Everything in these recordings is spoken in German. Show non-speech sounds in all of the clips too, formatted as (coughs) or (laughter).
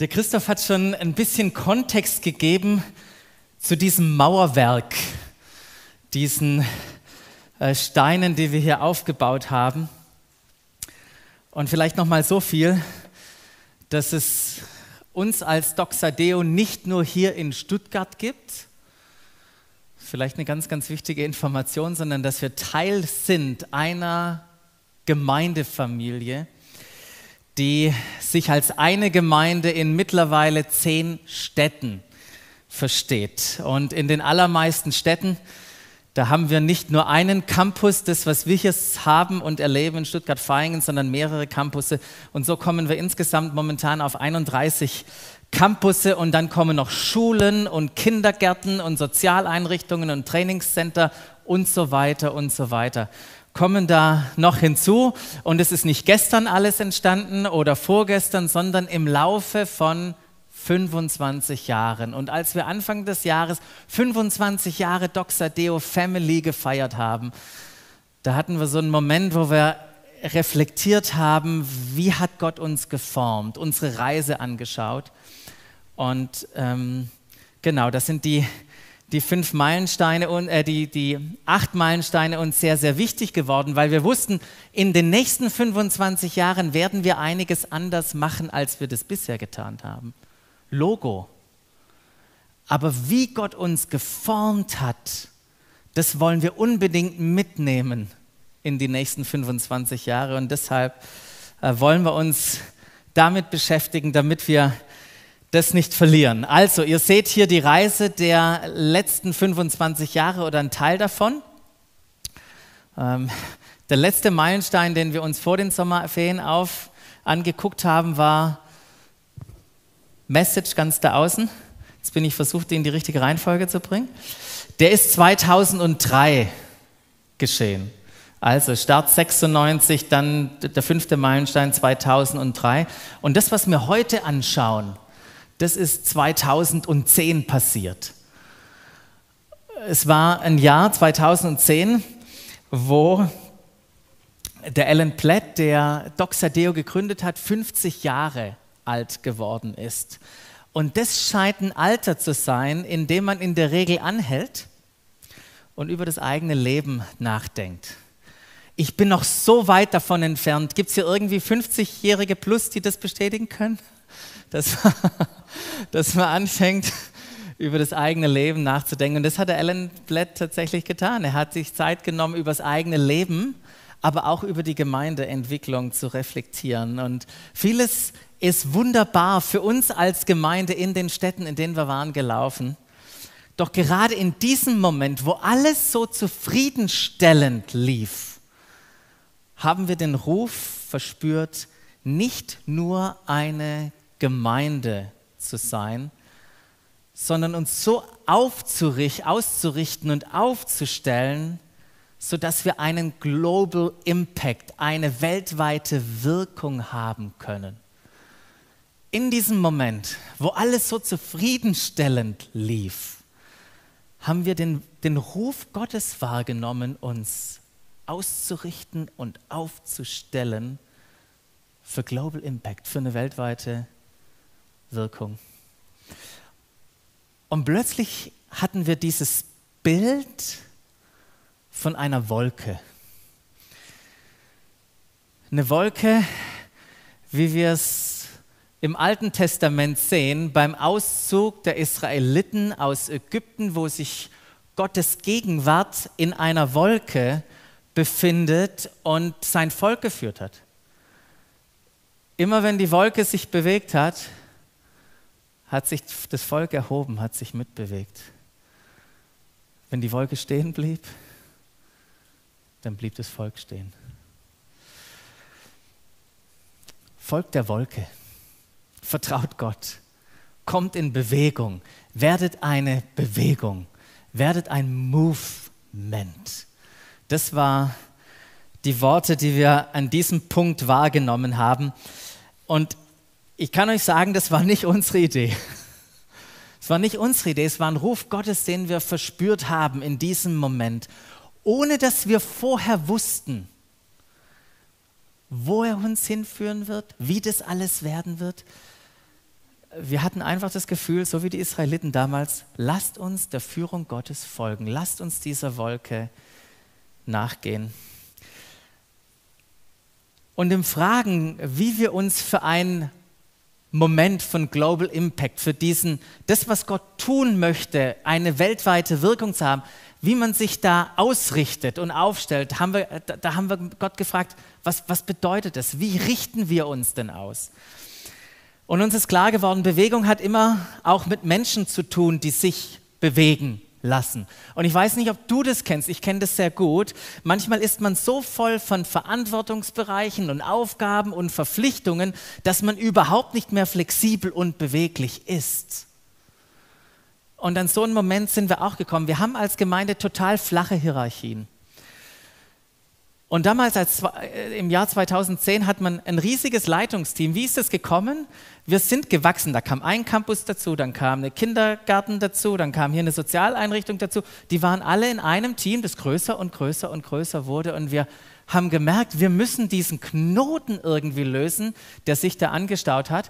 Der Christoph hat schon ein bisschen Kontext gegeben zu diesem Mauerwerk, diesen äh, Steinen, die wir hier aufgebaut haben. Und vielleicht noch mal so viel, dass es uns als Doxadeo nicht nur hier in Stuttgart gibt, vielleicht eine ganz, ganz wichtige Information, sondern dass wir Teil sind einer Gemeindefamilie, die sich als eine Gemeinde in mittlerweile zehn Städten versteht. Und in den allermeisten Städten, da haben wir nicht nur einen Campus, das, was wir hier haben und erleben in Stuttgart-Vaihingen, sondern mehrere Campusse. Und so kommen wir insgesamt momentan auf 31 Campusse und dann kommen noch Schulen und Kindergärten und Sozialeinrichtungen und Trainingscenter und so weiter und so weiter kommen da noch hinzu. Und es ist nicht gestern alles entstanden oder vorgestern, sondern im Laufe von 25 Jahren. Und als wir Anfang des Jahres 25 Jahre Doxadeo Family gefeiert haben, da hatten wir so einen Moment, wo wir reflektiert haben, wie hat Gott uns geformt, unsere Reise angeschaut. Und ähm, genau, das sind die die fünf Meilensteine und äh, die, die acht Meilensteine uns sehr, sehr wichtig geworden, weil wir wussten, in den nächsten 25 Jahren werden wir einiges anders machen, als wir das bisher getan haben. Logo. Aber wie Gott uns geformt hat, das wollen wir unbedingt mitnehmen in die nächsten 25 Jahre. Und deshalb äh, wollen wir uns damit beschäftigen, damit wir das nicht verlieren. Also, ihr seht hier die Reise der letzten 25 Jahre oder ein Teil davon. Ähm, der letzte Meilenstein, den wir uns vor den Sommerferien auf angeguckt haben, war Message ganz da außen. Jetzt bin ich versucht, den in die richtige Reihenfolge zu bringen. Der ist 2003 geschehen. Also Start 96, dann der fünfte Meilenstein 2003. Und das, was wir heute anschauen, das ist 2010 passiert. Es war ein Jahr 2010, wo der Alan Platt, der Doxadeo gegründet hat, 50 Jahre alt geworden ist. Und das scheint ein Alter zu sein, in dem man in der Regel anhält und über das eigene Leben nachdenkt. Ich bin noch so weit davon entfernt. Gibt es hier irgendwie 50-Jährige plus, die das bestätigen können? Dass, (laughs) dass man anfängt, über das eigene Leben nachzudenken. Und das hat der Alan Blatt tatsächlich getan. Er hat sich Zeit genommen, über das eigene Leben, aber auch über die Gemeindeentwicklung zu reflektieren. Und vieles ist wunderbar für uns als Gemeinde in den Städten, in denen wir waren, gelaufen. Doch gerade in diesem Moment, wo alles so zufriedenstellend lief, haben wir den Ruf verspürt, nicht nur eine Gemeinde zu sein, sondern uns so auszurichten und aufzustellen, sodass wir einen Global Impact, eine weltweite Wirkung haben können. In diesem Moment, wo alles so zufriedenstellend lief, haben wir den, den Ruf Gottes wahrgenommen, uns auszurichten und aufzustellen für Global Impact, für eine weltweite Wirkung. Wirkung. Und plötzlich hatten wir dieses Bild von einer Wolke. Eine Wolke, wie wir es im Alten Testament sehen, beim Auszug der Israeliten aus Ägypten, wo sich Gottes Gegenwart in einer Wolke befindet und sein Volk geführt hat. Immer wenn die Wolke sich bewegt hat, hat sich das Volk erhoben, hat sich mitbewegt. Wenn die Wolke stehen blieb, dann blieb das Volk stehen. Folgt der Wolke, vertraut Gott, kommt in Bewegung, werdet eine Bewegung, werdet ein Movement. Das war die Worte, die wir an diesem Punkt wahrgenommen haben. Und ich kann euch sagen, das war nicht unsere Idee. Es war nicht unsere Idee, es war ein Ruf Gottes, den wir verspürt haben in diesem Moment, ohne dass wir vorher wussten, wo er uns hinführen wird, wie das alles werden wird. wir hatten einfach das Gefühl, so wie die Israeliten damals, lasst uns der Führung Gottes folgen, lasst uns dieser Wolke nachgehen. Und im Fragen, wie wir uns für einen Moment von Global Impact, für diesen, das, was Gott tun möchte, eine weltweite Wirkung zu haben, wie man sich da ausrichtet und aufstellt, haben wir, da, haben wir Gott gefragt, was, was bedeutet das? Wie richten wir uns denn aus? Und uns ist klar geworden, Bewegung hat immer auch mit Menschen zu tun, die sich bewegen lassen. Und ich weiß nicht, ob du das kennst, ich kenne das sehr gut. Manchmal ist man so voll von Verantwortungsbereichen und Aufgaben und Verpflichtungen, dass man überhaupt nicht mehr flexibel und beweglich ist. Und an so einen Moment sind wir auch gekommen. Wir haben als Gemeinde total flache Hierarchien. Und damals, als, äh, im Jahr 2010, hat man ein riesiges Leitungsteam. Wie ist das gekommen? Wir sind gewachsen. Da kam ein Campus dazu, dann kam eine Kindergarten dazu, dann kam hier eine Sozialeinrichtung dazu. Die waren alle in einem Team, das größer und größer und größer wurde. Und wir haben gemerkt, wir müssen diesen Knoten irgendwie lösen, der sich da angestaut hat.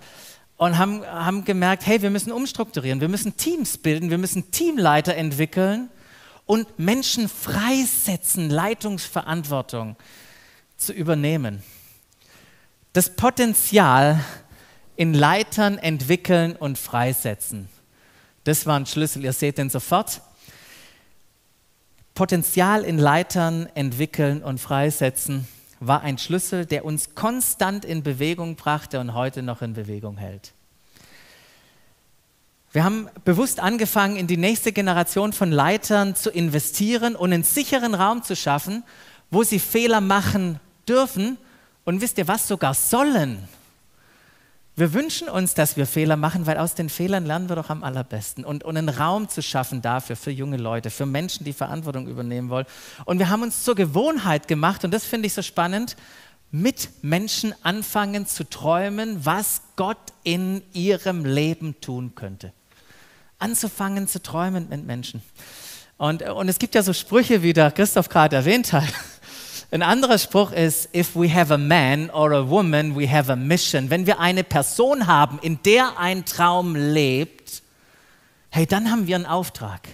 Und haben, haben gemerkt, hey, wir müssen umstrukturieren, wir müssen Teams bilden, wir müssen Teamleiter entwickeln und Menschen freisetzen, Leitungsverantwortung zu übernehmen. Das Potenzial in Leitern entwickeln und freisetzen. Das war ein Schlüssel, ihr seht den sofort. Potenzial in Leitern entwickeln und freisetzen war ein Schlüssel, der uns konstant in Bewegung brachte und heute noch in Bewegung hält. Wir haben bewusst angefangen, in die nächste Generation von Leitern zu investieren und einen sicheren Raum zu schaffen, wo sie Fehler machen dürfen und wisst ihr was, sogar sollen. Wir wünschen uns, dass wir Fehler machen, weil aus den Fehlern lernen wir doch am allerbesten. Und, und einen Raum zu schaffen dafür, für junge Leute, für Menschen, die Verantwortung übernehmen wollen. Und wir haben uns zur Gewohnheit gemacht, und das finde ich so spannend, mit Menschen anfangen zu träumen, was Gott in ihrem Leben tun könnte anzufangen zu träumen mit Menschen. Und, und es gibt ja so Sprüche, wie der Christoph gerade erwähnt hat. (laughs) Ein anderer Spruch ist, if we have a man or a woman, we have a mission. Wenn wir eine Person haben, in der ein Traum lebt, hey, dann haben wir einen Auftrag.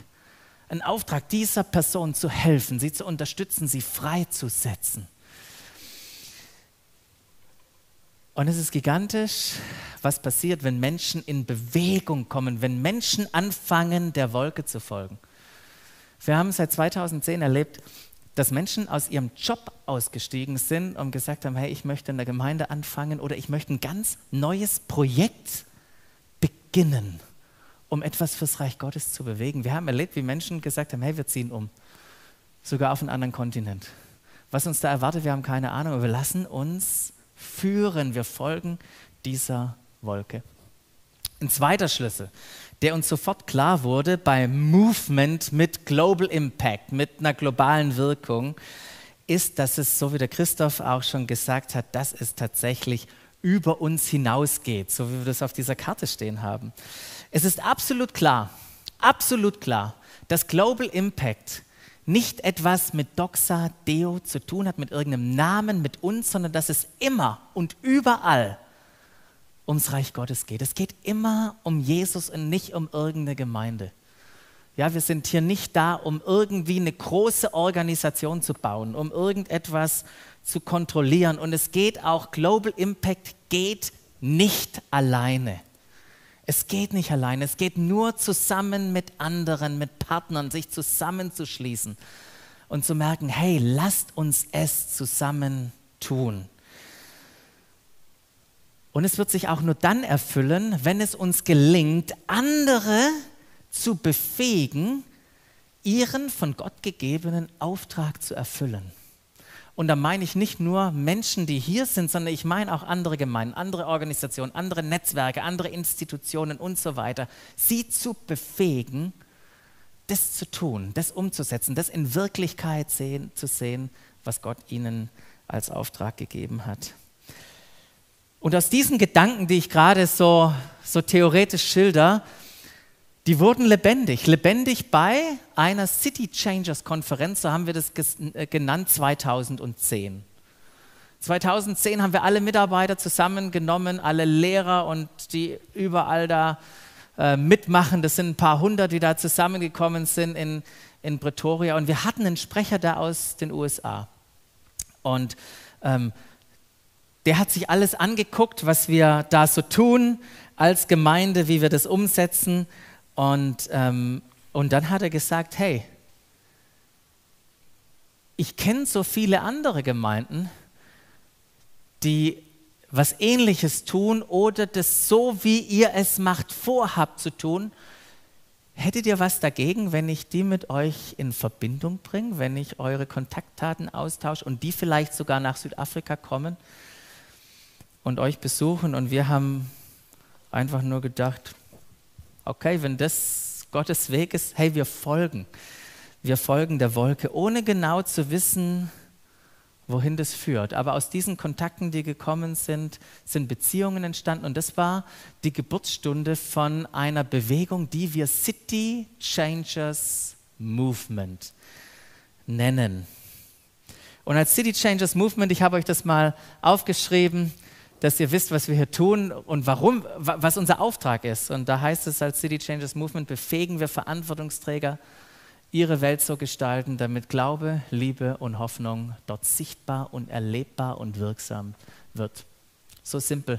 Einen Auftrag, dieser Person zu helfen, sie zu unterstützen, sie freizusetzen. Und es ist gigantisch, was passiert, wenn Menschen in Bewegung kommen, wenn Menschen anfangen, der Wolke zu folgen. Wir haben seit 2010 erlebt, dass Menschen aus ihrem Job ausgestiegen sind und gesagt haben, hey, ich möchte in der Gemeinde anfangen oder ich möchte ein ganz neues Projekt beginnen, um etwas fürs Reich Gottes zu bewegen. Wir haben erlebt, wie Menschen gesagt haben, hey, wir ziehen um, sogar auf einen anderen Kontinent. Was uns da erwartet, wir haben keine Ahnung, aber wir lassen uns führen, wir folgen dieser Wolke. Ein zweiter Schlüssel, der uns sofort klar wurde beim Movement mit Global Impact, mit einer globalen Wirkung, ist, dass es, so wie der Christoph auch schon gesagt hat, dass es tatsächlich über uns hinausgeht, so wie wir das auf dieser Karte stehen haben. Es ist absolut klar, absolut klar, dass Global Impact nicht etwas mit Doxa Deo zu tun hat, mit irgendeinem Namen, mit uns, sondern dass es immer und überall ums Reich Gottes geht. Es geht immer um Jesus und nicht um irgendeine Gemeinde. Ja, wir sind hier nicht da, um irgendwie eine große Organisation zu bauen, um irgendetwas zu kontrollieren. Und es geht auch, Global Impact geht nicht alleine. Es geht nicht allein, es geht nur zusammen mit anderen, mit Partnern, sich zusammenzuschließen und zu merken, hey, lasst uns es zusammen tun. Und es wird sich auch nur dann erfüllen, wenn es uns gelingt, andere zu befähigen, ihren von Gott gegebenen Auftrag zu erfüllen. Und da meine ich nicht nur Menschen, die hier sind, sondern ich meine auch andere Gemeinden, andere Organisationen, andere Netzwerke, andere Institutionen und so weiter, sie zu befähigen, das zu tun, das umzusetzen, das in Wirklichkeit sehen, zu sehen, was Gott ihnen als Auftrag gegeben hat. Und aus diesen Gedanken, die ich gerade so, so theoretisch schilder, die wurden lebendig, lebendig bei einer City Changers Konferenz, so haben wir das äh, genannt 2010. 2010 haben wir alle Mitarbeiter zusammengenommen, alle Lehrer und die überall da äh, mitmachen. Das sind ein paar hundert, die da zusammengekommen sind in, in Pretoria. Und wir hatten einen Sprecher da aus den USA. Und ähm, der hat sich alles angeguckt, was wir da so tun als Gemeinde, wie wir das umsetzen. Und, ähm, und dann hat er gesagt, hey, ich kenne so viele andere Gemeinden, die was ähnliches tun oder das so, wie ihr es macht, vorhabt zu tun. Hättet ihr was dagegen, wenn ich die mit euch in Verbindung bringe, wenn ich eure Kontaktdaten austausche und die vielleicht sogar nach Südafrika kommen und euch besuchen? Und wir haben einfach nur gedacht, okay, wenn das Gottes Weg ist, hey, wir folgen. Wir folgen der Wolke, ohne genau zu wissen, wohin das führt. Aber aus diesen Kontakten, die gekommen sind, sind Beziehungen entstanden. Und das war die Geburtsstunde von einer Bewegung, die wir City Changers Movement nennen. Und als City Changers Movement, ich habe euch das mal aufgeschrieben, dass ihr wisst, was wir hier tun und warum, was unser Auftrag ist. Und da heißt es als City Changers Movement, befähigen wir Verantwortungsträger, ihre Welt so gestalten, damit Glaube, Liebe und Hoffnung dort sichtbar und erlebbar und wirksam wird. So simpel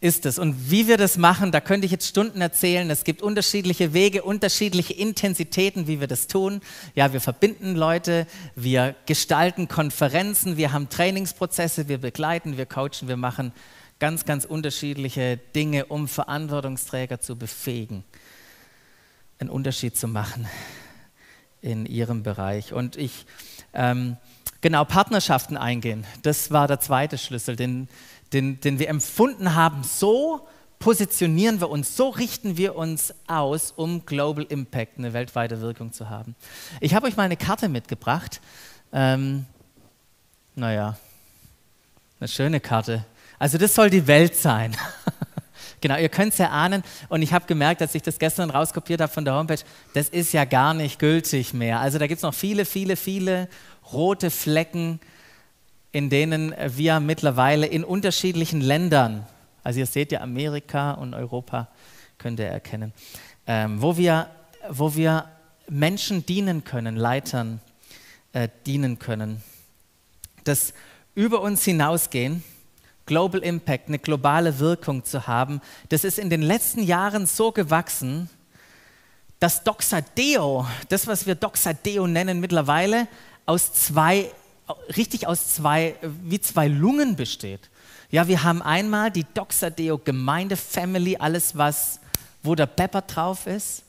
ist es. Und wie wir das machen, da könnte ich jetzt Stunden erzählen. Es gibt unterschiedliche Wege, unterschiedliche Intensitäten, wie wir das tun. Ja, wir verbinden Leute, wir gestalten Konferenzen, wir haben Trainingsprozesse, wir begleiten, wir coachen, wir machen ganz, ganz unterschiedliche Dinge, um Verantwortungsträger zu befähigen, einen Unterschied zu machen in ihrem Bereich. Und ich, ähm, genau, Partnerschaften eingehen, das war der zweite Schlüssel, den den, den wir empfunden haben, so positionieren wir uns, so richten wir uns aus, um Global Impact, eine weltweite Wirkung zu haben. Ich habe euch mal eine Karte mitgebracht. Ähm, naja, eine schöne Karte. Also das soll die Welt sein. (laughs) genau, ihr könnt es ja ahnen. Und ich habe gemerkt, als ich das gestern rauskopiert habe von der Homepage, das ist ja gar nicht gültig mehr. Also da gibt es noch viele, viele, viele rote Flecken in denen wir mittlerweile in unterschiedlichen Ländern, also ihr seht ja Amerika und Europa, könnt ihr erkennen, ähm, wo, wir, wo wir Menschen dienen können, Leitern äh, dienen können, das über uns hinausgehen, Global Impact, eine globale Wirkung zu haben, das ist in den letzten Jahren so gewachsen, dass Doxadeo, das was wir Doxadeo nennen mittlerweile, aus zwei richtig aus zwei, wie zwei Lungen besteht. Ja, wir haben einmal die Doxadeo Gemeinde Family, alles was, wo der Pepper drauf ist.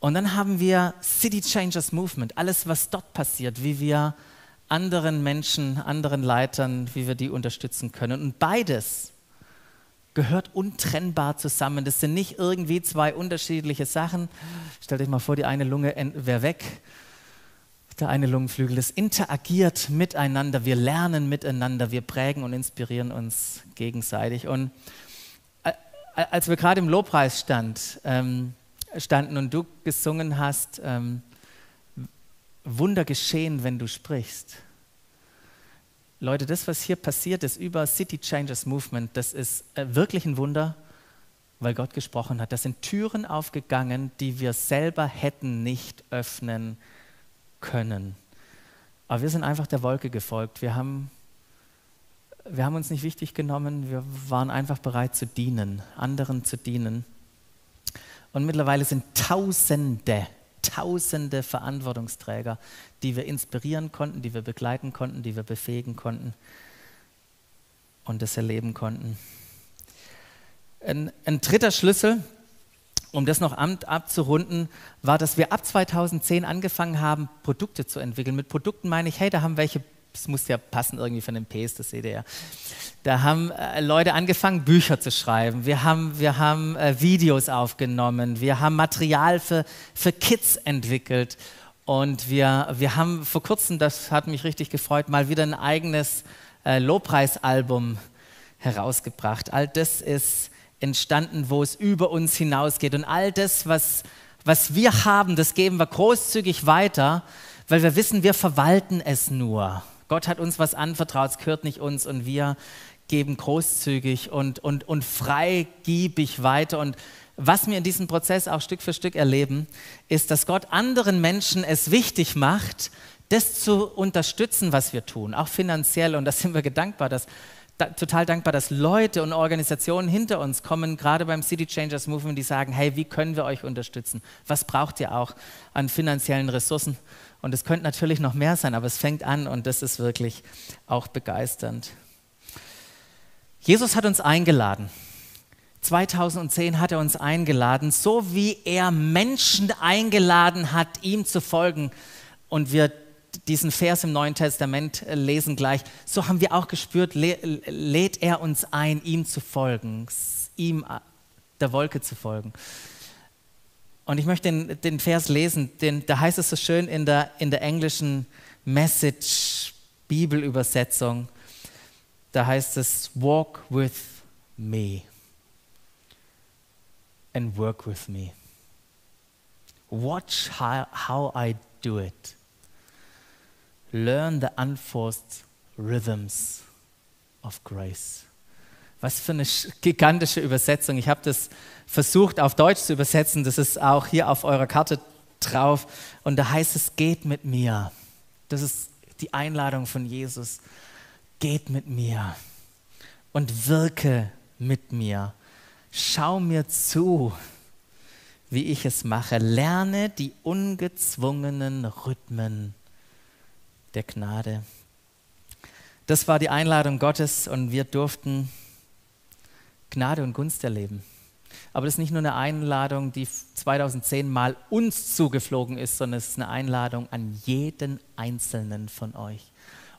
Und dann haben wir City Changers Movement, alles was dort passiert, wie wir anderen Menschen, anderen Leitern, wie wir die unterstützen können. Und beides gehört untrennbar zusammen. Das sind nicht irgendwie zwei unterschiedliche Sachen. Stellt euch mal vor, die eine Lunge wäre weg der eine Lungenflügel, das interagiert miteinander, wir lernen miteinander, wir prägen und inspirieren uns gegenseitig. Und als wir gerade im Lobpreis stand, ähm, standen und du gesungen hast, ähm, Wunder geschehen, wenn du sprichst. Leute, das, was hier passiert ist über City Changers Movement, das ist äh, wirklich ein Wunder, weil Gott gesprochen hat. Das sind Türen aufgegangen, die wir selber hätten nicht öffnen können können. Aber wir sind einfach der Wolke gefolgt. Wir haben, wir haben uns nicht wichtig genommen, wir waren einfach bereit zu dienen, anderen zu dienen. Und mittlerweile sind Tausende, Tausende Verantwortungsträger, die wir inspirieren konnten, die wir begleiten konnten, die wir befähigen konnten und das erleben konnten. Ein, ein dritter Schlüssel, um das noch abzurunden, war, dass wir ab 2010 angefangen haben, Produkte zu entwickeln. Mit Produkten meine ich, hey, da haben welche, das muss ja passen irgendwie von den Ps, das seht ihr ja. Da haben äh, Leute angefangen, Bücher zu schreiben. Wir haben, wir haben äh, Videos aufgenommen. Wir haben Material für, für Kids entwickelt. Und wir, wir haben vor kurzem, das hat mich richtig gefreut, mal wieder ein eigenes äh, Lobpreisalbum herausgebracht. All das ist entstanden, wo es über uns hinausgeht. Und all das, was, was wir haben, das geben wir großzügig weiter, weil wir wissen, wir verwalten es nur. Gott hat uns was anvertraut, es gehört nicht uns und wir geben großzügig und, und, und freigiebig weiter. Und was wir in diesem Prozess auch Stück für Stück erleben, ist, dass Gott anderen Menschen es wichtig macht, das zu unterstützen, was wir tun, auch finanziell. Und da sind wir gedankbar, dass, da, total dankbar, dass Leute und Organisationen hinter uns kommen, gerade beim City Changers Movement, die sagen, hey, wie können wir euch unterstützen? Was braucht ihr auch an finanziellen Ressourcen? Und es könnte natürlich noch mehr sein, aber es fängt an und das ist wirklich auch begeisternd. Jesus hat uns eingeladen. 2010 hat er uns eingeladen, so wie er Menschen eingeladen hat, ihm zu folgen. Und wir diesen Vers im Neuen Testament lesen gleich. So haben wir auch gespürt, lädt er uns ein, ihm zu folgen, ihm der Wolke zu folgen. Und ich möchte den, den Vers lesen, den, da heißt es so schön in der, in der englischen Message Bibelübersetzung, da heißt es, walk with me and work with me. Watch how, how I do it. Learn the unforced rhythms of grace. Was für eine gigantische Übersetzung. Ich habe das versucht auf Deutsch zu übersetzen. Das ist auch hier auf eurer Karte drauf. Und da heißt es, geht mit mir. Das ist die Einladung von Jesus. Geht mit mir und wirke mit mir. Schau mir zu, wie ich es mache. Lerne die ungezwungenen Rhythmen der Gnade. Das war die Einladung Gottes und wir durften Gnade und Gunst erleben. Aber das ist nicht nur eine Einladung, die 2010 mal uns zugeflogen ist, sondern es ist eine Einladung an jeden Einzelnen von euch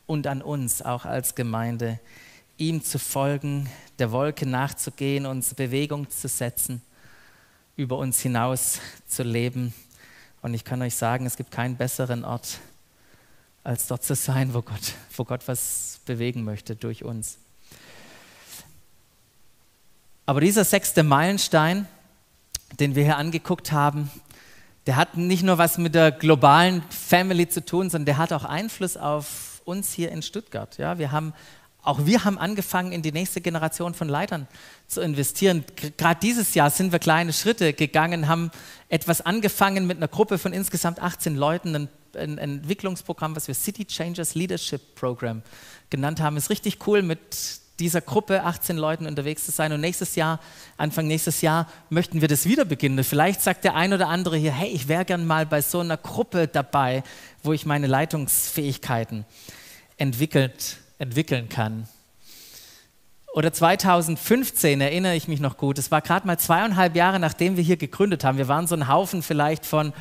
und an uns auch als Gemeinde, ihm zu folgen, der Wolke nachzugehen, uns Bewegung zu setzen, über uns hinaus zu leben. Und ich kann euch sagen, es gibt keinen besseren Ort, als dort zu sein, wo Gott, wo Gott was bewegen möchte durch uns. Aber dieser sechste Meilenstein, den wir hier angeguckt haben, der hat nicht nur was mit der globalen Family zu tun, sondern der hat auch Einfluss auf uns hier in Stuttgart. Ja, wir haben, auch wir haben angefangen, in die nächste Generation von Leitern zu investieren. Gerade dieses Jahr sind wir kleine Schritte gegangen, haben etwas angefangen mit einer Gruppe von insgesamt 18 Leuten, ein, ein Entwicklungsprogramm, was wir City Changers Leadership Program genannt haben. Ist richtig cool mit dieser Gruppe 18 Leuten unterwegs zu sein. Und nächstes Jahr, Anfang nächstes Jahr, möchten wir das wieder beginnen. Vielleicht sagt der ein oder andere hier, hey, ich wäre gern mal bei so einer Gruppe dabei, wo ich meine Leitungsfähigkeiten entwickelt, entwickeln kann. Oder 2015 erinnere ich mich noch gut. Es war gerade mal zweieinhalb Jahre, nachdem wir hier gegründet haben. Wir waren so ein Haufen vielleicht von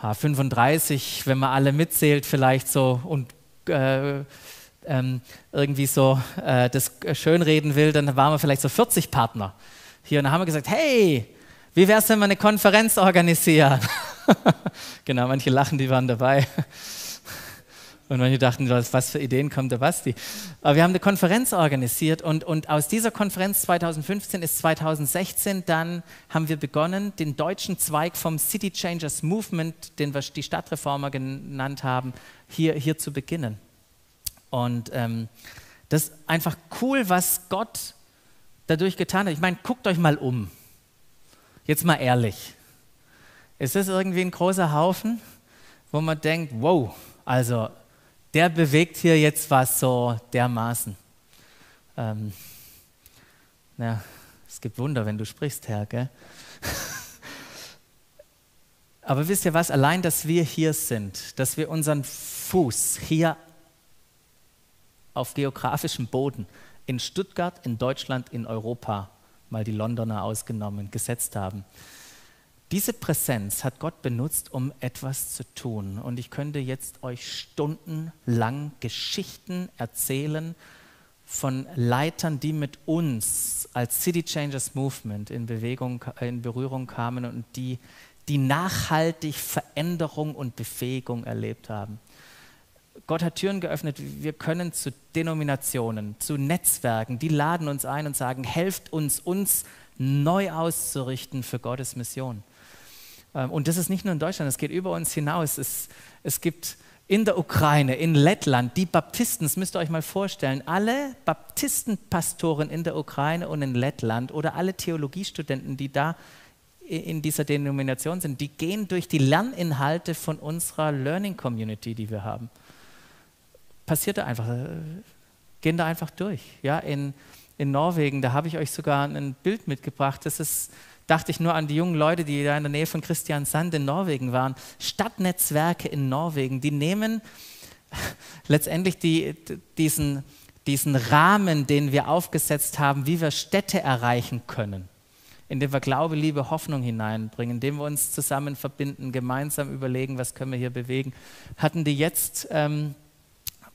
35, wenn man alle mitzählt, vielleicht so und äh, ähm, irgendwie so äh, das schönreden will, dann waren wir vielleicht so 40 Partner hier. Und dann haben wir gesagt, hey, wie wäre es, wenn wir eine Konferenz organisieren? (laughs) genau, manche lachen, die waren dabei. Und manche dachten, was für Ideen kommt der Basti. Aber wir haben eine Konferenz organisiert und, und aus dieser Konferenz 2015 ist 2016 dann haben wir begonnen, den deutschen Zweig vom City Changers Movement, den wir die Stadtreformer genannt haben, hier, hier zu beginnen. Und ähm, das ist einfach cool, was Gott dadurch getan hat. Ich meine, guckt euch mal um. Jetzt mal ehrlich. Ist das irgendwie ein großer Haufen, wo man denkt, wow, also der bewegt hier jetzt was so dermaßen. Ähm, ja, es gibt Wunder, wenn du sprichst, Herr, gell? (laughs) Aber wisst ihr was? Allein, dass wir hier sind, dass wir unseren Fuß hier auf geografischem Boden in Stuttgart, in Deutschland, in Europa, mal die Londoner ausgenommen, gesetzt haben. Diese Präsenz hat Gott benutzt, um etwas zu tun. Und ich könnte jetzt euch stundenlang Geschichten erzählen von Leitern, die mit uns als City Changers Movement in, Bewegung, in Berührung kamen und die, die nachhaltig Veränderung und Befähigung erlebt haben. Gott hat Türen geöffnet. Wir können zu Denominationen, zu Netzwerken, die laden uns ein und sagen, helft uns, uns neu auszurichten für Gottes Mission. Ähm, und das ist nicht nur in Deutschland, es geht über uns hinaus. Es, es gibt in der Ukraine, in Lettland, die Baptisten, das müsst ihr euch mal vorstellen, alle Baptistenpastoren in der Ukraine und in Lettland oder alle Theologiestudenten, die da in dieser Denomination sind, die gehen durch die Lerninhalte von unserer Learning Community, die wir haben. Passiert da einfach, äh, gehen da einfach durch. Ja, in, in Norwegen, da habe ich euch sogar ein Bild mitgebracht, das ist dachte ich nur an die jungen Leute, die da in der Nähe von Christian Sand in Norwegen waren. Stadtnetzwerke in Norwegen, die nehmen (laughs) letztendlich die, diesen, diesen Rahmen, den wir aufgesetzt haben, wie wir Städte erreichen können, indem wir Glaube, Liebe, Hoffnung hineinbringen, indem wir uns zusammen verbinden, gemeinsam überlegen, was können wir hier bewegen, hatten die jetzt ähm,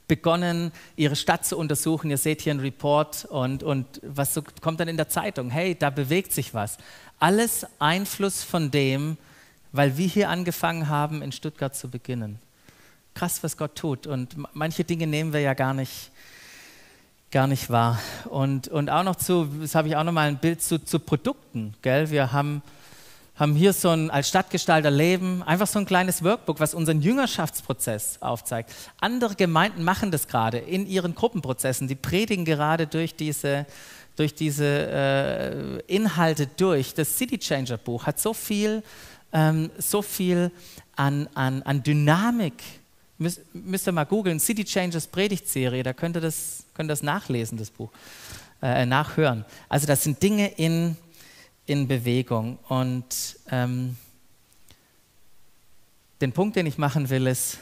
begonnen, ihre Stadt zu untersuchen. Ihr seht hier einen Report und, und was so, kommt dann in der Zeitung? Hey, da bewegt sich was. Alles Einfluss von dem, weil wir hier angefangen haben, in Stuttgart zu beginnen. Krass, was Gott tut. Und manche Dinge nehmen wir ja gar nicht, gar nicht wahr. Und, und auch noch zu, das habe ich auch noch mal ein Bild zu, zu Produkten. Gell? Wir haben haben hier so ein als Stadtgestalter Leben, einfach so ein kleines Workbook, was unseren Jüngerschaftsprozess aufzeigt. Andere Gemeinden machen das gerade in ihren Gruppenprozessen. Die predigen gerade durch diese, durch diese äh, Inhalte durch. Das City Changer Buch hat so viel, ähm, so viel an, an, an Dynamik. Müsst, müsst ihr mal googeln, City Changers Predigtserie, da könnt ihr das, könnt ihr das nachlesen, das Buch, äh, nachhören. Also das sind Dinge in in Bewegung. Und ähm, den Punkt, den ich machen will, ist,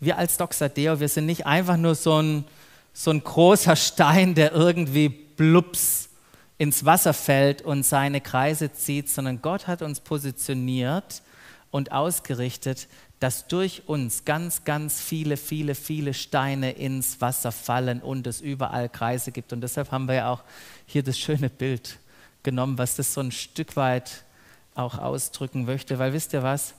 wir als Doxadeo, wir sind nicht einfach nur so ein, so ein großer Stein, der irgendwie blups ins Wasser fällt und seine Kreise zieht, sondern Gott hat uns positioniert und ausgerichtet, dass durch uns ganz, ganz viele, viele, viele Steine ins Wasser fallen und es überall Kreise gibt. Und deshalb haben wir ja auch hier das schöne Bild genommen, was das so ein Stück weit auch ausdrücken möchte. Weil wisst ihr was?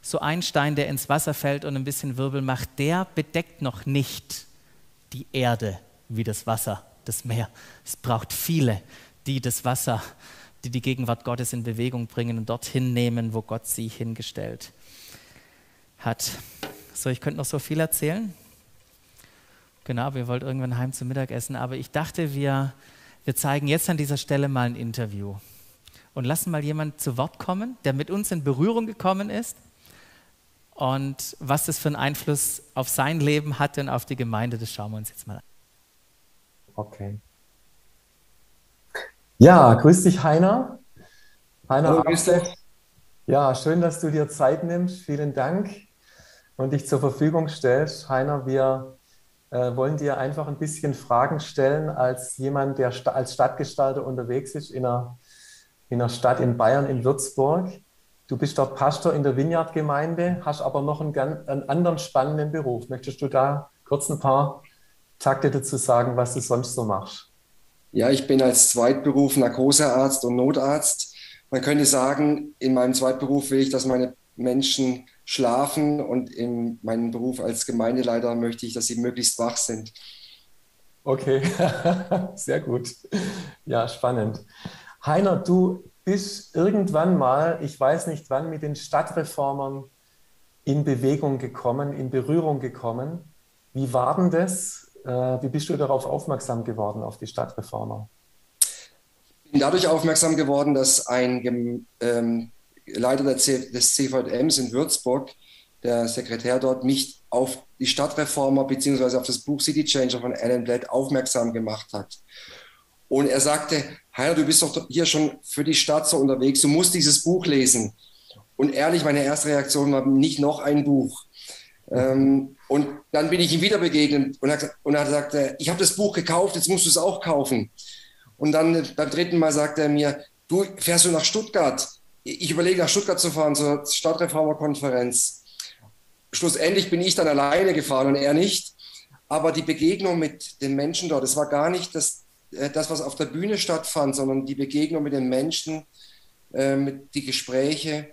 So ein Stein, der ins Wasser fällt und ein bisschen Wirbel macht, der bedeckt noch nicht die Erde wie das Wasser, das Meer. Es braucht viele, die das Wasser, die die Gegenwart Gottes in Bewegung bringen und dorthin nehmen, wo Gott sie hingestellt hat. So, ich könnte noch so viel erzählen. Genau, wir wollten irgendwann heim zum Mittagessen, aber ich dachte, wir wir zeigen jetzt an dieser Stelle mal ein Interview und lassen mal jemand zu Wort kommen, der mit uns in Berührung gekommen ist und was das für einen Einfluss auf sein Leben hatte und auf die Gemeinde, das schauen wir uns jetzt mal an. Okay. Ja, grüß dich, Heiner. Heiner, Hallo, grüß dich. Ja, schön, dass du dir Zeit nimmst. Vielen Dank und dich zur Verfügung stellst. Heiner, wir äh, wollen dir einfach ein bisschen Fragen stellen als jemand, der sta als Stadtgestalter unterwegs ist in einer, in einer Stadt in Bayern, in Würzburg. Du bist dort Pastor in der Vineyard-Gemeinde, hast aber noch einen, einen anderen spannenden Beruf. Möchtest du da kurz ein paar Takte dazu sagen, was du sonst so machst? Ja, ich bin als Zweitberuf Narkosearzt und Notarzt. Man könnte sagen, in meinem Zweitberuf will ich, dass meine Menschen schlafen und in meinem Beruf als Gemeindeleiter möchte ich, dass sie möglichst wach sind. Okay, (laughs) sehr gut. Ja, spannend. Heiner, du bist irgendwann mal, ich weiß nicht wann, mit den Stadtreformern in Bewegung gekommen, in Berührung gekommen. Wie war denn das? Äh, wie bist du darauf aufmerksam geworden, auf die Stadtreformer? Ich bin dadurch aufmerksam geworden, dass ein ähm, Leiter des CVMs in Würzburg, der Sekretär dort, mich auf die Stadtreformer bzw. auf das Buch City Changer von Alan Blatt aufmerksam gemacht hat. Und er sagte, Heiner, du bist doch hier schon für die Stadt so unterwegs, du musst dieses Buch lesen. Und ehrlich, meine erste Reaktion war nicht noch ein Buch. Ähm, und dann bin ich ihm wieder begegnet und er, und er sagte, ich habe das Buch gekauft, jetzt musst du es auch kaufen. Und dann beim dritten Mal sagte er mir, du fährst du nach Stuttgart? ich überlege nach Stuttgart zu fahren zur Stadtreformerkonferenz. Schlussendlich bin ich dann alleine gefahren und er nicht. Aber die Begegnung mit den Menschen dort, es war gar nicht das, äh, das, was auf der Bühne stattfand, sondern die Begegnung mit den Menschen, äh, die Gespräche,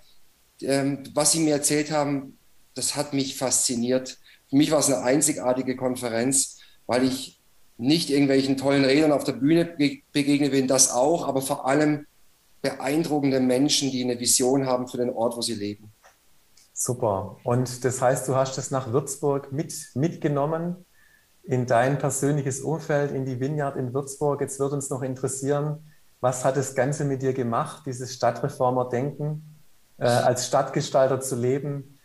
äh, was sie mir erzählt haben, das hat mich fasziniert. Für mich war es eine einzigartige Konferenz, weil ich nicht irgendwelchen tollen Redern auf der Bühne begegnet bin, das auch, aber vor allem beeindruckende Menschen, die eine Vision haben für den Ort, wo sie leben. Super. Und das heißt, du hast es nach Würzburg mit, mitgenommen in dein persönliches Umfeld, in die Vineyard in Würzburg. Jetzt wird uns noch interessieren, was hat das Ganze mit dir gemacht, dieses Stadtreformer-Denken, äh, als Stadtgestalter zu leben,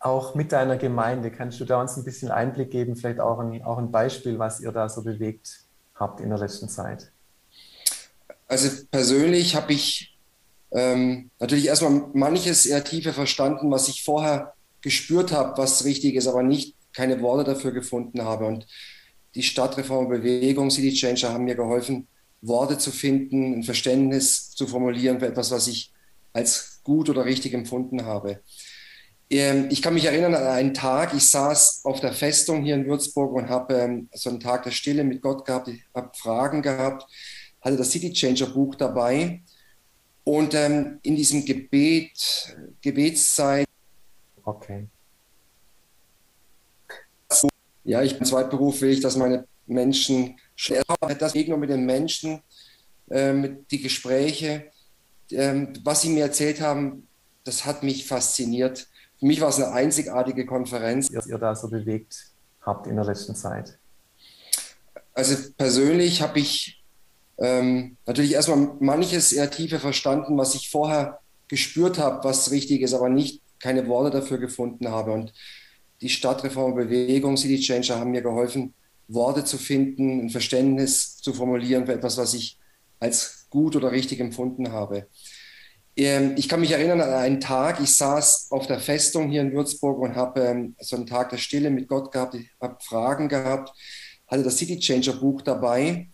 auch mit deiner Gemeinde? Kannst du da uns ein bisschen Einblick geben, vielleicht auch ein, auch ein Beispiel, was ihr da so bewegt habt in der letzten Zeit? Also persönlich habe ich ähm, natürlich erstmal manches eher tiefer verstanden, was ich vorher gespürt habe, was richtig ist, aber nicht keine Worte dafür gefunden habe. Und die Stadtreformbewegung, City Changer haben mir geholfen, Worte zu finden, ein Verständnis zu formulieren für etwas, was ich als gut oder richtig empfunden habe. Ähm, ich kann mich erinnern an einen Tag, ich saß auf der Festung hier in Würzburg und habe ähm, so einen Tag der Stille mit Gott gehabt, ich habe Fragen gehabt, hatte das City Changer Buch dabei und ähm, in diesem Gebet, Gebetszeit. Okay. Ja, ich bin Zweitberuf, will ich, dass meine Menschen, das Begegnung mit den Menschen, äh, mit die Gespräche, äh, was sie mir erzählt haben, das hat mich fasziniert. Für mich war es eine einzigartige Konferenz. Ihr, ihr da so bewegt habt in der letzten Zeit. Also persönlich habe ich ähm, natürlich erstmal manches eher tiefer verstanden, was ich vorher gespürt habe, was richtig ist, aber nicht keine Worte dafür gefunden habe. Und die Stadtreformbewegung, City Changer haben mir geholfen, Worte zu finden, ein Verständnis zu formulieren für etwas, was ich als gut oder richtig empfunden habe. Ähm, ich kann mich erinnern an einen Tag, ich saß auf der Festung hier in Würzburg und habe ähm, so einen Tag der Stille mit Gott gehabt, ich habe Fragen gehabt, hatte das City Changer Buch dabei.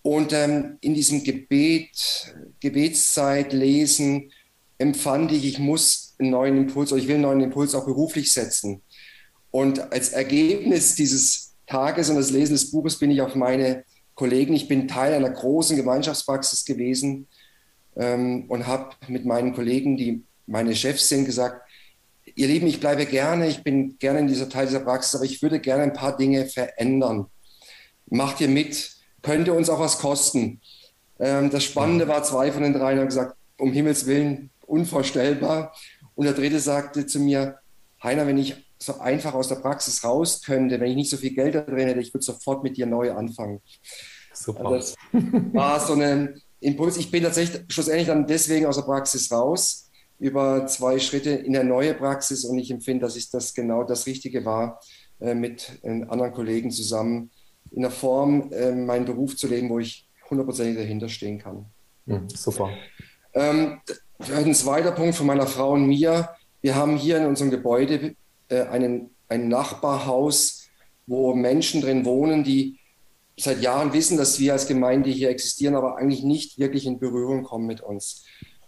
Und ähm, in diesem Gebet, Gebetszeit lesen, empfand ich, ich muss einen neuen Impuls oder ich will einen neuen Impuls auch beruflich setzen. Und als Ergebnis dieses Tages und des Lesen des Buches bin ich auf meine Kollegen, ich bin Teil einer großen Gemeinschaftspraxis gewesen ähm, und habe mit meinen Kollegen, die meine Chefs sind, gesagt, ihr Lieben, ich bleibe gerne, ich bin gerne in dieser Teil dieser Praxis, aber ich würde gerne ein paar Dinge verändern. Macht ihr mit? könnte uns auch was kosten. Ähm, das Spannende war, zwei von den dreien haben gesagt, um Himmels Willen, unvorstellbar. Und der dritte sagte zu mir, Heiner, wenn ich so einfach aus der Praxis raus könnte, wenn ich nicht so viel Geld da drin hätte, ich würde sofort mit dir neu anfangen. Super. Also das war so ein Impuls. Ich bin tatsächlich schlussendlich dann deswegen aus der Praxis raus, über zwei Schritte in eine neue Praxis und ich empfinde, dass es das genau das Richtige war, äh, mit äh, anderen Kollegen zusammen in der Form äh, meinen Beruf zu leben, wo ich hundertprozentig dahinter stehen kann. Mhm, super. Ähm, ein zweiter Punkt von meiner Frau und mir. Wir haben hier in unserem Gebäude äh, einen, ein Nachbarhaus, wo Menschen drin wohnen, die seit Jahren wissen, dass wir als Gemeinde hier existieren, aber eigentlich nicht wirklich in Berührung kommen mit uns.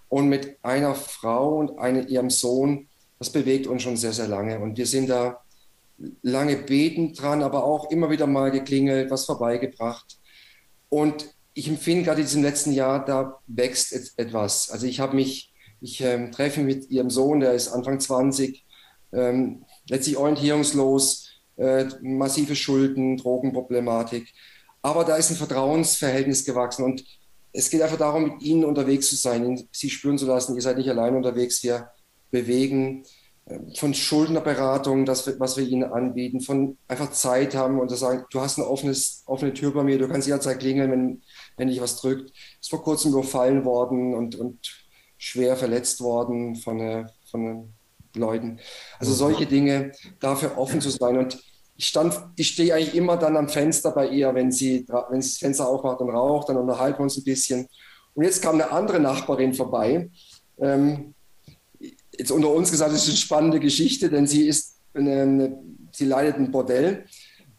Und mit einer Frau und eine, ihrem Sohn, das bewegt uns schon sehr, sehr lange. Und wir sind da lange beten dran, aber auch immer wieder mal geklingelt, was vorbeigebracht. Und ich empfinde gerade in diesem letzten Jahr, da wächst etwas. Also ich habe mich, ich ähm, treffe mit ihrem Sohn, der ist Anfang 20, ähm, letztlich orientierungslos, äh, massive Schulden, Drogenproblematik. Aber da ist ein Vertrauensverhältnis gewachsen und es geht einfach darum, mit ihnen unterwegs zu sein, sie spüren zu lassen, ihr seid nicht allein unterwegs, wir bewegen von Schuldnerberatung, das, was wir ihnen anbieten, von einfach Zeit haben und zu sagen, du hast eine offenes, offene Tür bei mir, du kannst jederzeit klingeln, wenn, wenn dich was drückt. Ist vor kurzem überfallen worden und, und schwer verletzt worden von, äh, von Leuten. Also mhm. solche Dinge, dafür offen zu sein. Und ich stand, ich stehe eigentlich immer dann am Fenster bei ihr, wenn sie, wenn sie das Fenster aufmacht und raucht, dann unterhalten wir uns ein bisschen. Und jetzt kam eine andere Nachbarin vorbei. Ähm, jetzt unter uns gesagt, das ist eine spannende Geschichte, denn sie ist, eine, sie leitet ein Bordell.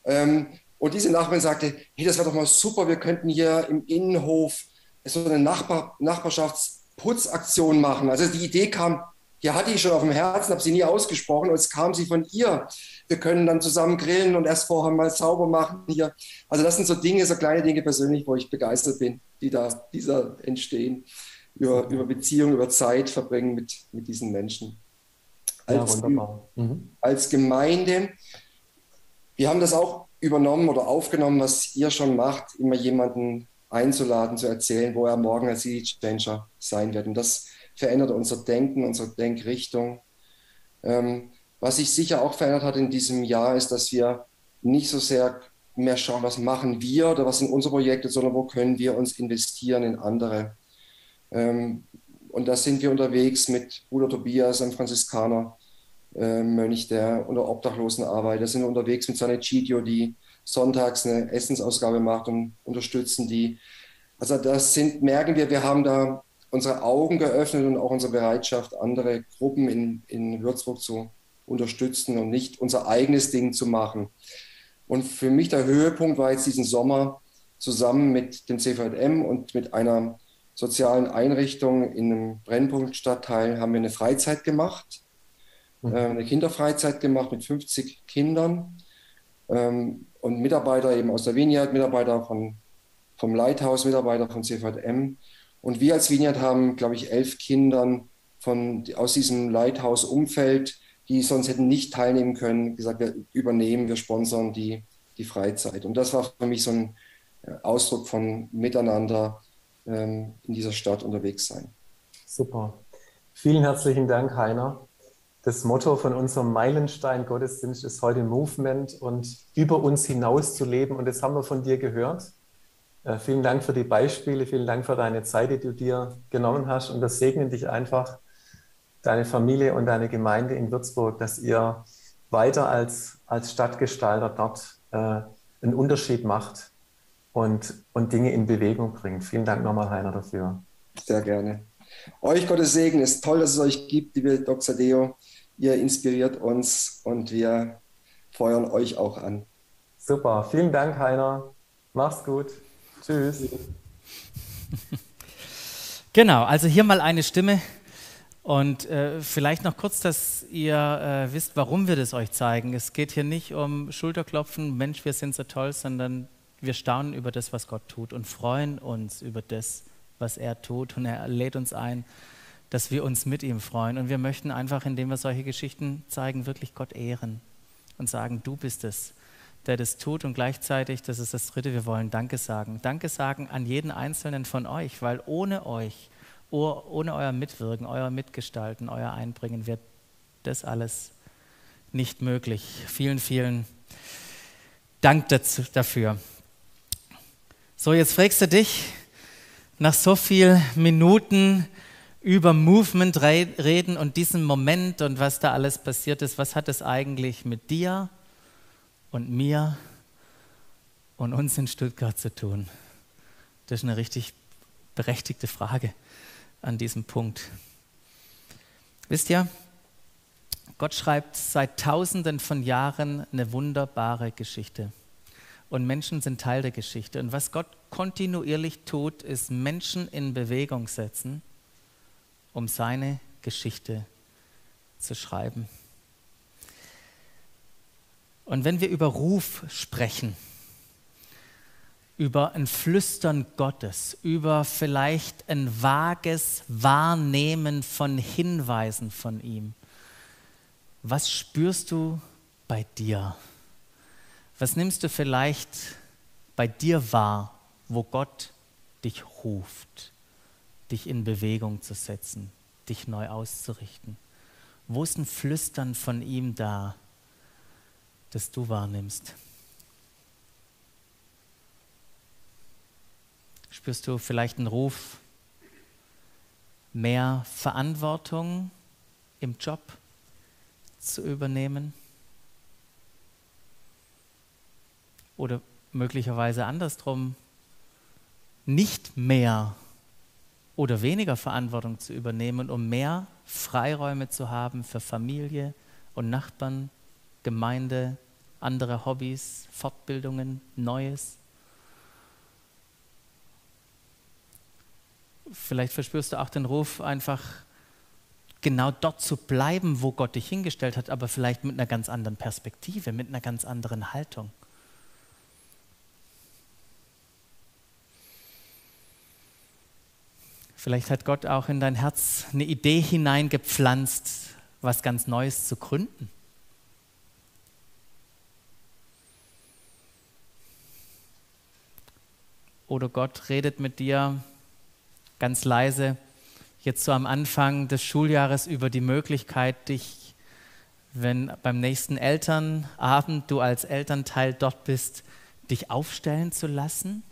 Ähm, und diese Nachbarin sagte, hey, das wäre doch mal super, wir könnten hier im Innenhof so eine Nachbar Nachbarschaftsputzaktion machen. Also die Idee kam, die hatte ich schon auf dem Herzen, habe sie nie ausgesprochen und es kam sie von ihr. Wir können dann zusammen grillen und erst vorher mal sauber machen hier. Also das sind so Dinge, so kleine Dinge persönlich, wo ich begeistert bin, die da, die da entstehen über, über Beziehungen, über Zeit verbringen mit, mit diesen Menschen. Als, ja, mhm. als Gemeinde, wir haben das auch übernommen oder aufgenommen, was ihr schon macht, immer jemanden einzuladen, zu erzählen, wo er morgen als City Changer sein wird. Und das verändert unser Denken, unsere Denkrichtung. Ähm, was sich sicher auch verändert hat in diesem Jahr, ist, dass wir nicht so sehr mehr schauen, was machen wir oder was sind unsere Projekte, sondern wo können wir uns investieren in andere. Ähm, und da sind wir unterwegs mit Bruder Tobias, einem Franziskaner, äh, Mönch, der unter Obdachlosen arbeitet. Da sind wir unterwegs mit seiner Gidio, die sonntags eine Essensausgabe macht und unterstützen die. Also das sind, merken wir, wir haben da unsere Augen geöffnet und auch unsere Bereitschaft, andere Gruppen in, in Würzburg zu unterstützen und nicht unser eigenes Ding zu machen. Und für mich der Höhepunkt war jetzt diesen Sommer zusammen mit dem CVM und mit einer sozialen Einrichtung in einem Brennpunktstadtteil haben wir eine Freizeit gemacht, mhm. äh, eine Kinderfreizeit gemacht mit 50 Kindern ähm, und Mitarbeiter eben aus der Vineyard, Mitarbeiter von, vom Lighthouse, Mitarbeiter von CVM. Und wir als Vineyard haben, glaube ich, elf Kindern von, aus diesem Lighthouse-Umfeld die sonst hätten nicht teilnehmen können, gesagt, wir übernehmen, wir sponsern die, die Freizeit. Und das war für mich so ein äh, Ausdruck von Miteinander ähm, in dieser Stadt unterwegs sein. Super. Vielen herzlichen Dank, Heiner. Das Motto von unserem Meilenstein-Gottesdienst ist heute Movement und über uns hinaus zu leben. Und das haben wir von dir gehört. Äh, vielen Dank für die Beispiele, vielen Dank für deine Zeit, die du dir genommen hast. Und das segnen dich einfach deine Familie und deine Gemeinde in Würzburg, dass ihr weiter als, als Stadtgestalter dort äh, einen Unterschied macht und, und Dinge in Bewegung bringt. Vielen Dank nochmal, Heiner, dafür. Sehr gerne. Euch Gottes Segen. Es ist toll, dass es euch gibt, liebe Dr. Deo. Ihr inspiriert uns und wir feuern euch auch an. Super. Vielen Dank, Heiner. Mach's gut. Tschüss. (laughs) Genau, also hier mal eine Stimme, und äh, vielleicht noch kurz, dass ihr äh, wisst, warum wir das euch zeigen. Es geht hier nicht um Schulterklopfen, Mensch, wir sind so toll, sondern wir staunen über das, was Gott tut und freuen uns über das, was er tut. Und er lädt uns ein, dass wir uns mit ihm freuen. Und wir möchten einfach, indem wir solche Geschichten zeigen, wirklich Gott ehren und sagen, du bist es, der das tut. Und gleichzeitig, das ist das Dritte, wir wollen Danke sagen. Danke sagen an jeden Einzelnen von euch, weil ohne euch ohne euer Mitwirken, euer Mitgestalten, euer Einbringen wird das alles nicht möglich. Vielen, vielen Dank dazu, dafür. So, jetzt fragst du dich nach so vielen Minuten über Movement reden und diesen Moment und was da alles passiert ist, was hat es eigentlich mit dir und mir und uns in Stuttgart zu tun? Das ist eine richtig berechtigte Frage an diesem Punkt. Wisst ihr, Gott schreibt seit Tausenden von Jahren eine wunderbare Geschichte. Und Menschen sind Teil der Geschichte. Und was Gott kontinuierlich tut, ist Menschen in Bewegung setzen, um seine Geschichte zu schreiben. Und wenn wir über Ruf sprechen, über ein Flüstern Gottes, über vielleicht ein vages Wahrnehmen von Hinweisen von ihm. Was spürst du bei dir? Was nimmst du vielleicht bei dir wahr, wo Gott dich ruft, dich in Bewegung zu setzen, dich neu auszurichten? Wo ist ein Flüstern von ihm da, das du wahrnimmst? Spürst du vielleicht einen Ruf, mehr Verantwortung im Job zu übernehmen? Oder möglicherweise andersrum, nicht mehr oder weniger Verantwortung zu übernehmen, um mehr Freiräume zu haben für Familie und Nachbarn, Gemeinde, andere Hobbys, Fortbildungen, Neues. Vielleicht verspürst du auch den Ruf, einfach genau dort zu bleiben, wo Gott dich hingestellt hat, aber vielleicht mit einer ganz anderen Perspektive, mit einer ganz anderen Haltung. Vielleicht hat Gott auch in dein Herz eine Idee hineingepflanzt, was ganz Neues zu gründen. Oder Gott redet mit dir ganz leise jetzt so am Anfang des Schuljahres über die Möglichkeit, dich wenn beim nächsten Elternabend du als Elternteil dort bist, dich aufstellen zu lassen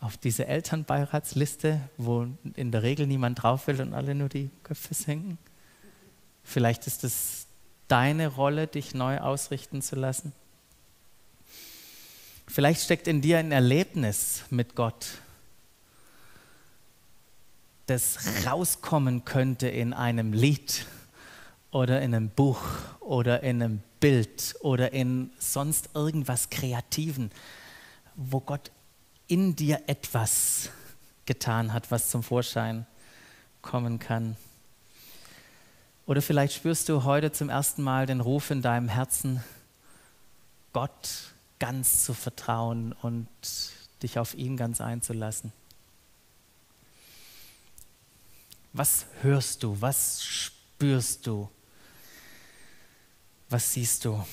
auf diese Elternbeiratsliste, wo in der Regel niemand drauf will und alle nur die Köpfe senken? Vielleicht ist es deine Rolle, dich neu ausrichten zu lassen. Vielleicht steckt in dir ein Erlebnis mit Gott, das rauskommen könnte in einem Lied oder in einem Buch oder in einem Bild oder in sonst irgendwas Kreativen, wo Gott in dir etwas getan hat, was zum Vorschein kommen kann. Oder vielleicht spürst du heute zum ersten Mal den Ruf in deinem Herzen, Gott ganz zu vertrauen und dich auf ihn ganz einzulassen. Was hörst du? Was spürst du? Was siehst du?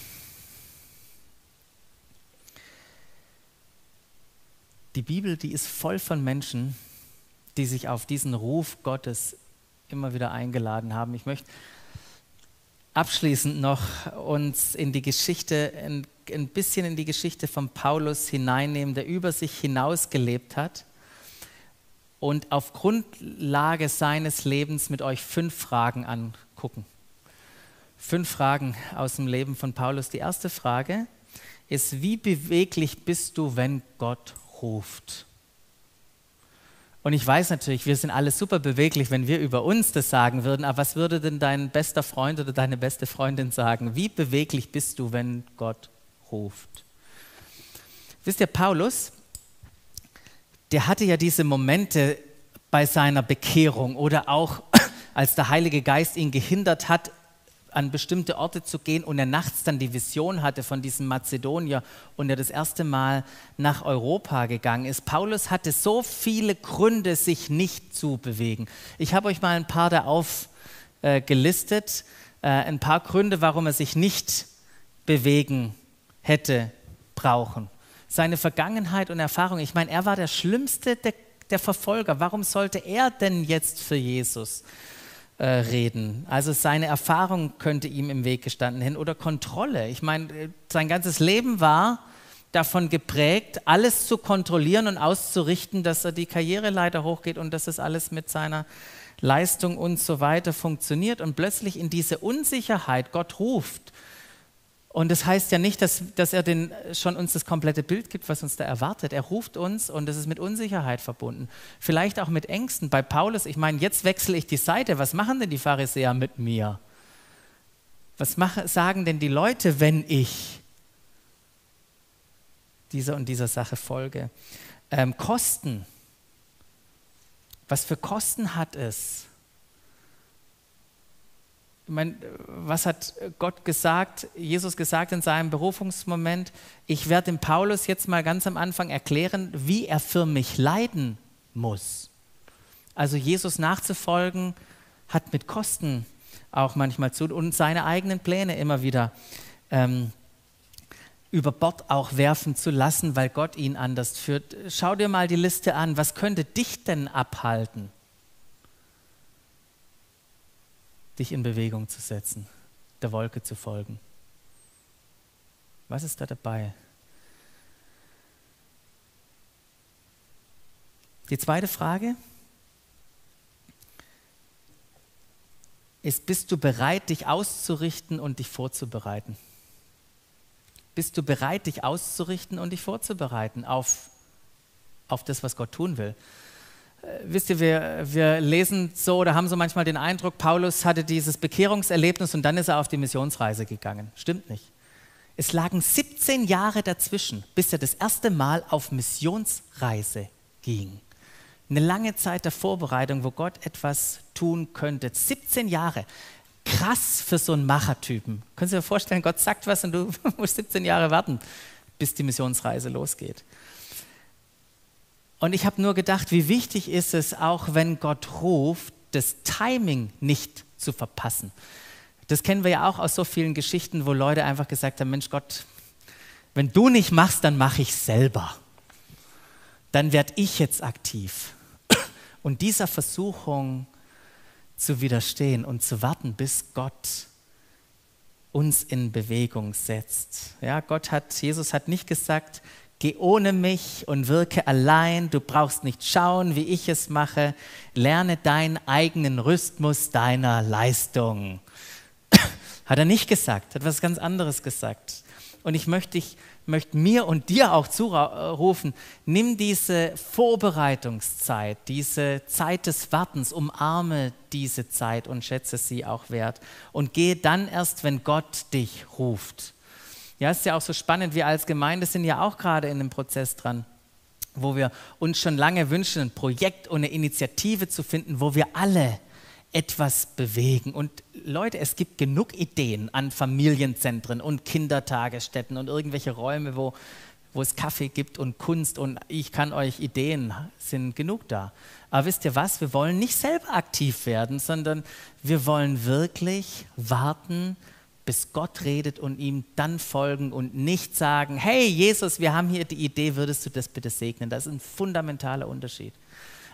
Die Bibel, die ist voll von Menschen, die sich auf diesen Ruf Gottes immer wieder eingeladen haben. Ich möchte abschließend noch uns in die Geschichte, ein, ein bisschen in die Geschichte von Paulus hineinnehmen, der über sich hinaus gelebt hat und auf Grundlage seines Lebens mit euch fünf Fragen angucken. Fünf Fragen aus dem Leben von Paulus. Die erste Frage ist, wie beweglich bist du, wenn Gott ruft? Und ich weiß natürlich, wir sind alle super beweglich, wenn wir über uns das sagen würden, aber was würde denn dein bester Freund oder deine beste Freundin sagen? Wie beweglich bist du, wenn Gott ruft? Wisst ihr, Paulus, der hatte ja diese Momente bei seiner Bekehrung oder auch (clears throat) als der Heilige Geist ihn gehindert hat, an bestimmte Orte zu gehen und er nachts dann die Vision hatte von diesem Mazedonier und er das erste Mal nach Europa gegangen ist. Paulus hatte so viele Gründe, sich nicht zu bewegen. Ich habe euch mal ein paar da aufgelistet, äh, äh, ein paar Gründe, warum er sich nicht bewegen hätte brauchen. Seine Vergangenheit und Erfahrung. Ich meine, er war der schlimmste der, der Verfolger. Warum sollte er denn jetzt für Jesus äh, reden. Also seine Erfahrung könnte ihm im Weg gestanden hin oder Kontrolle. Ich meine, äh, sein ganzes Leben war davon geprägt, alles zu kontrollieren und auszurichten, dass er die Karriereleiter hochgeht und dass es alles mit seiner Leistung und so weiter funktioniert. Und plötzlich in diese Unsicherheit Gott ruft und das heißt ja nicht, dass, dass er den, schon uns das komplette Bild gibt, was uns da erwartet. Er ruft uns und das ist mit Unsicherheit verbunden. Vielleicht auch mit Ängsten. Bei Paulus, ich meine, jetzt wechsle ich die Seite. Was machen denn die Pharisäer mit mir? Was machen, sagen denn die Leute, wenn ich dieser und dieser Sache folge? Ähm, Kosten. Was für Kosten hat es? Ich meine, was hat Gott gesagt, Jesus gesagt in seinem Berufungsmoment? Ich werde dem Paulus jetzt mal ganz am Anfang erklären, wie er für mich leiden muss. Also Jesus nachzufolgen hat mit Kosten auch manchmal zu und seine eigenen Pläne immer wieder ähm, über Bord auch werfen zu lassen, weil Gott ihn anders führt. Schau dir mal die Liste an. Was könnte dich denn abhalten? Dich in Bewegung zu setzen, der Wolke zu folgen. Was ist da dabei? Die zweite Frage ist, bist du bereit, dich auszurichten und dich vorzubereiten? Bist du bereit, dich auszurichten und dich vorzubereiten auf, auf das, was Gott tun will? Wisst ihr, wir, wir lesen so oder haben so manchmal den Eindruck, Paulus hatte dieses Bekehrungserlebnis und dann ist er auf die Missionsreise gegangen. Stimmt nicht. Es lagen 17 Jahre dazwischen, bis er das erste Mal auf Missionsreise ging. Eine lange Zeit der Vorbereitung, wo Gott etwas tun könnte. 17 Jahre. Krass für so einen Machertypen. Können Sie sich vorstellen, Gott sagt was und du (laughs) musst 17 Jahre warten, bis die Missionsreise losgeht. Und ich habe nur gedacht, wie wichtig ist es, auch wenn Gott ruft, das Timing nicht zu verpassen. Das kennen wir ja auch aus so vielen Geschichten, wo Leute einfach gesagt haben, Mensch Gott, wenn du nicht machst, dann mache ich selber. Dann werde ich jetzt aktiv. Und dieser Versuchung zu widerstehen und zu warten, bis Gott uns in Bewegung setzt. Ja, Gott hat, Jesus hat nicht gesagt, geh ohne mich und wirke allein, du brauchst nicht schauen, wie ich es mache, lerne deinen eigenen Rhythmus deiner Leistung. (coughs) Hat er nicht gesagt, hat was ganz anderes gesagt. Und ich möchte, dich, möchte mir und dir auch zurufen, nimm diese Vorbereitungszeit, diese Zeit des Wartens, umarme diese Zeit und schätze sie auch wert. Und gehe dann erst, wenn Gott dich ruft. Ja, ist ja auch so spannend, wir als Gemeinde sind ja auch gerade in einem Prozess dran, wo wir uns schon lange wünschen, ein Projekt und eine Initiative zu finden, wo wir alle etwas bewegen. Und Leute, es gibt genug Ideen an Familienzentren und Kindertagesstätten und irgendwelche Räume, wo, wo es Kaffee gibt und Kunst und ich kann euch Ideen, sind genug da. Aber wisst ihr was, wir wollen nicht selber aktiv werden, sondern wir wollen wirklich warten, bis Gott redet und ihm dann folgen und nicht sagen, hey Jesus, wir haben hier die Idee, würdest du das bitte segnen? Das ist ein fundamentaler Unterschied.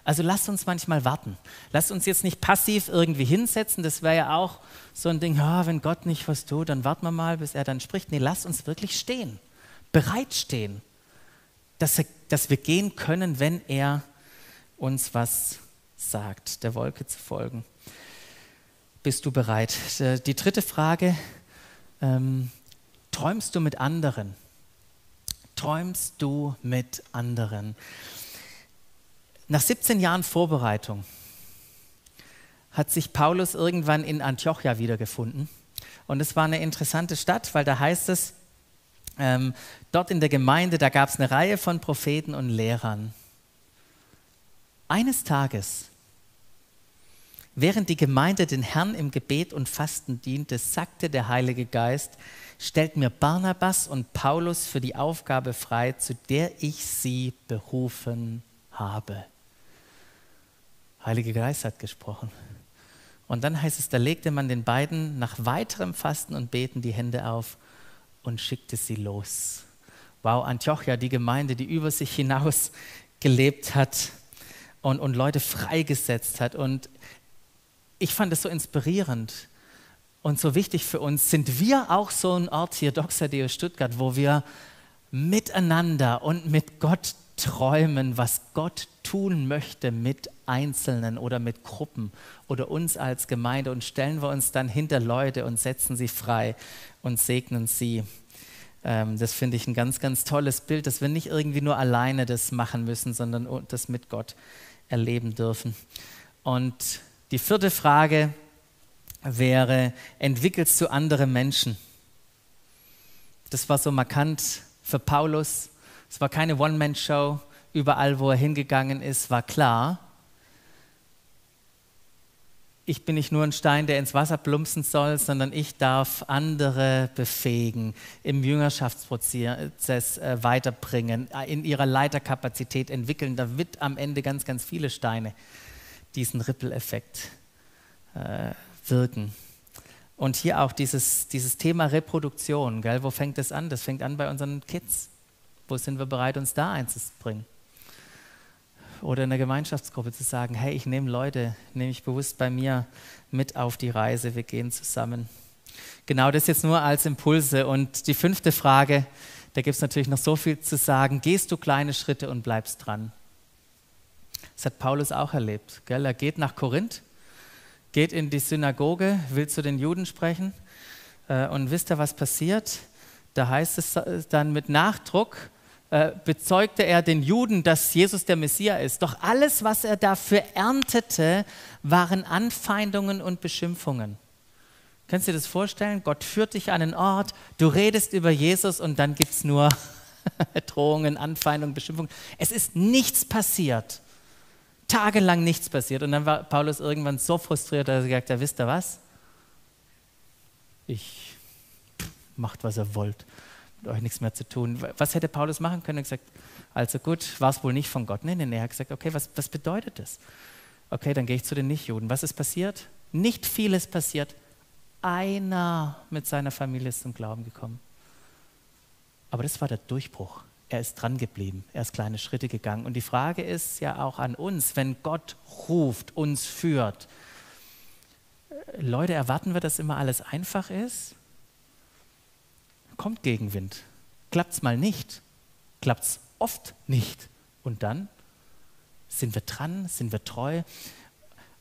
Also lasst uns manchmal warten. Lasst uns jetzt nicht passiv irgendwie hinsetzen. Das wäre ja auch so ein Ding, ja, wenn Gott nicht was tut, dann warten wir mal, bis er dann spricht. Nee, lasst uns wirklich stehen, bereit stehen, dass, er, dass wir gehen können, wenn er uns was sagt, der Wolke zu folgen. Bist du bereit? Die dritte Frage, ähm, träumst du mit anderen? Träumst du mit anderen? Nach 17 Jahren Vorbereitung hat sich Paulus irgendwann in Antiochia wiedergefunden. Und es war eine interessante Stadt, weil da heißt es, ähm, dort in der Gemeinde, da gab es eine Reihe von Propheten und Lehrern. Eines Tages, während die Gemeinde den Herrn im Gebet und Fasten diente, sagte der Heilige Geist, stellt mir Barnabas und Paulus für die Aufgabe frei, zu der ich sie berufen habe. Heilige Geist hat gesprochen. Und dann heißt es, da legte man den beiden nach weiterem Fasten und Beten die Hände auf und schickte sie los. Wow, Antiochia, die Gemeinde, die über sich hinaus gelebt hat und, und Leute freigesetzt hat. Und ich fand es so inspirierend und so wichtig für uns. Sind wir auch so ein Ort hier, Doxadeo Stuttgart, wo wir miteinander und mit Gott träumen, was Gott tun möchte mit Einzelnen oder mit Gruppen oder uns als Gemeinde und stellen wir uns dann hinter Leute und setzen sie frei und segnen sie. Ähm, das finde ich ein ganz, ganz tolles Bild, dass wir nicht irgendwie nur alleine das machen müssen, sondern das mit Gott erleben dürfen. Und die vierte Frage wäre, entwickelst du andere Menschen? Das war so markant für Paulus es war keine One-Man-Show. Überall, wo er hingegangen ist, war klar, ich bin nicht nur ein Stein, der ins Wasser plumpsen soll, sondern ich darf andere befähigen, im Jüngerschaftsprozess äh, weiterbringen, in ihrer Leiterkapazität entwickeln. Da wird am Ende ganz, ganz viele Steine diesen Ripple-Effekt äh, wirken. Und hier auch dieses, dieses Thema Reproduktion. Gell? Wo fängt das an? Das fängt an bei unseren Kids. Wo sind wir bereit, uns da einzubringen? Oder in der Gemeinschaftsgruppe zu sagen, hey, ich nehme Leute, nehme ich bewusst bei mir mit auf die Reise, wir gehen zusammen. Genau das jetzt nur als Impulse. Und die fünfte Frage, da gibt es natürlich noch so viel zu sagen. Gehst du kleine Schritte und bleibst dran? Das hat Paulus auch erlebt. Gell? Er geht nach Korinth, geht in die Synagoge, will zu den Juden sprechen. Äh, und wisst ihr, was passiert? Da heißt es dann mit Nachdruck, äh, bezeugte er den Juden, dass Jesus der Messias ist. Doch alles, was er dafür erntete, waren Anfeindungen und Beschimpfungen. Kannst du dir das vorstellen? Gott führt dich an einen Ort, du redest über Jesus und dann gibt es nur (laughs) Drohungen, Anfeindungen, Beschimpfungen. Es ist nichts passiert. Tagelang nichts passiert. Und dann war Paulus irgendwann so frustriert, dass er gesagt hat, wisst ihr was? Ich macht, was er wollt mit euch nichts mehr zu tun. Was hätte Paulus machen können? Er gesagt, also gut, war es wohl nicht von Gott. Nein, nein, nein. Er hat gesagt, okay, was, was bedeutet das? Okay, dann gehe ich zu den Nichtjuden. Was ist passiert? Nicht vieles passiert. Einer mit seiner Familie ist zum Glauben gekommen. Aber das war der Durchbruch. Er ist dran geblieben. Er ist kleine Schritte gegangen. Und die Frage ist ja auch an uns, wenn Gott ruft, uns führt. Leute, erwarten wir, dass immer alles einfach ist? kommt Gegenwind. Klappt es mal nicht, klappt es oft nicht. Und dann sind wir dran, sind wir treu.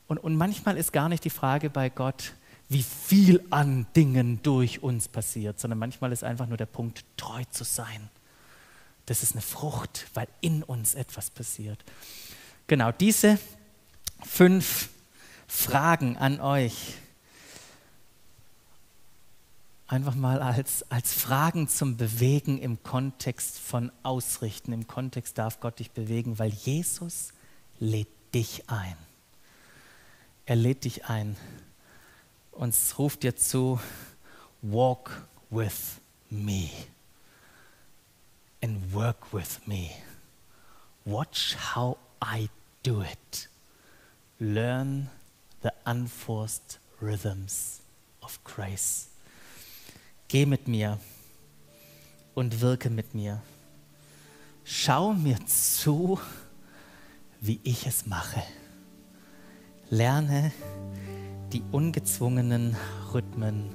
Und, und manchmal ist gar nicht die Frage bei Gott, wie viel an Dingen durch uns passiert, sondern manchmal ist einfach nur der Punkt, treu zu sein. Das ist eine Frucht, weil in uns etwas passiert. Genau, diese fünf Fragen an euch einfach mal als, als Fragen zum Bewegen im Kontext von Ausrichten. Im Kontext darf Gott dich bewegen, weil Jesus lädt dich ein. Er lädt dich ein und ruft dir zu, walk with me and work with me. Watch how I do it. Learn the unforced rhythms of grace. Geh mit mir und wirke mit mir. Schau mir zu, wie ich es mache. Lerne die ungezwungenen Rhythmen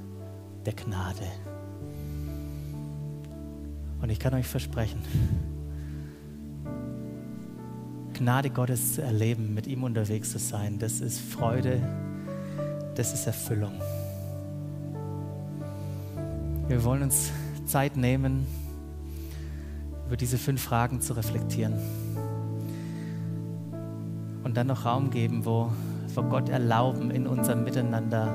der Gnade. Und ich kann euch versprechen, Gnade Gottes zu erleben, mit ihm unterwegs zu sein, das ist Freude, das ist Erfüllung. Wir wollen uns Zeit nehmen, über diese fünf Fragen zu reflektieren und dann noch Raum geben, wo wir Gott erlauben, in unserem Miteinander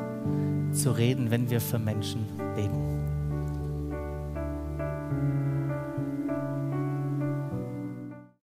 zu reden, wenn wir für Menschen beten.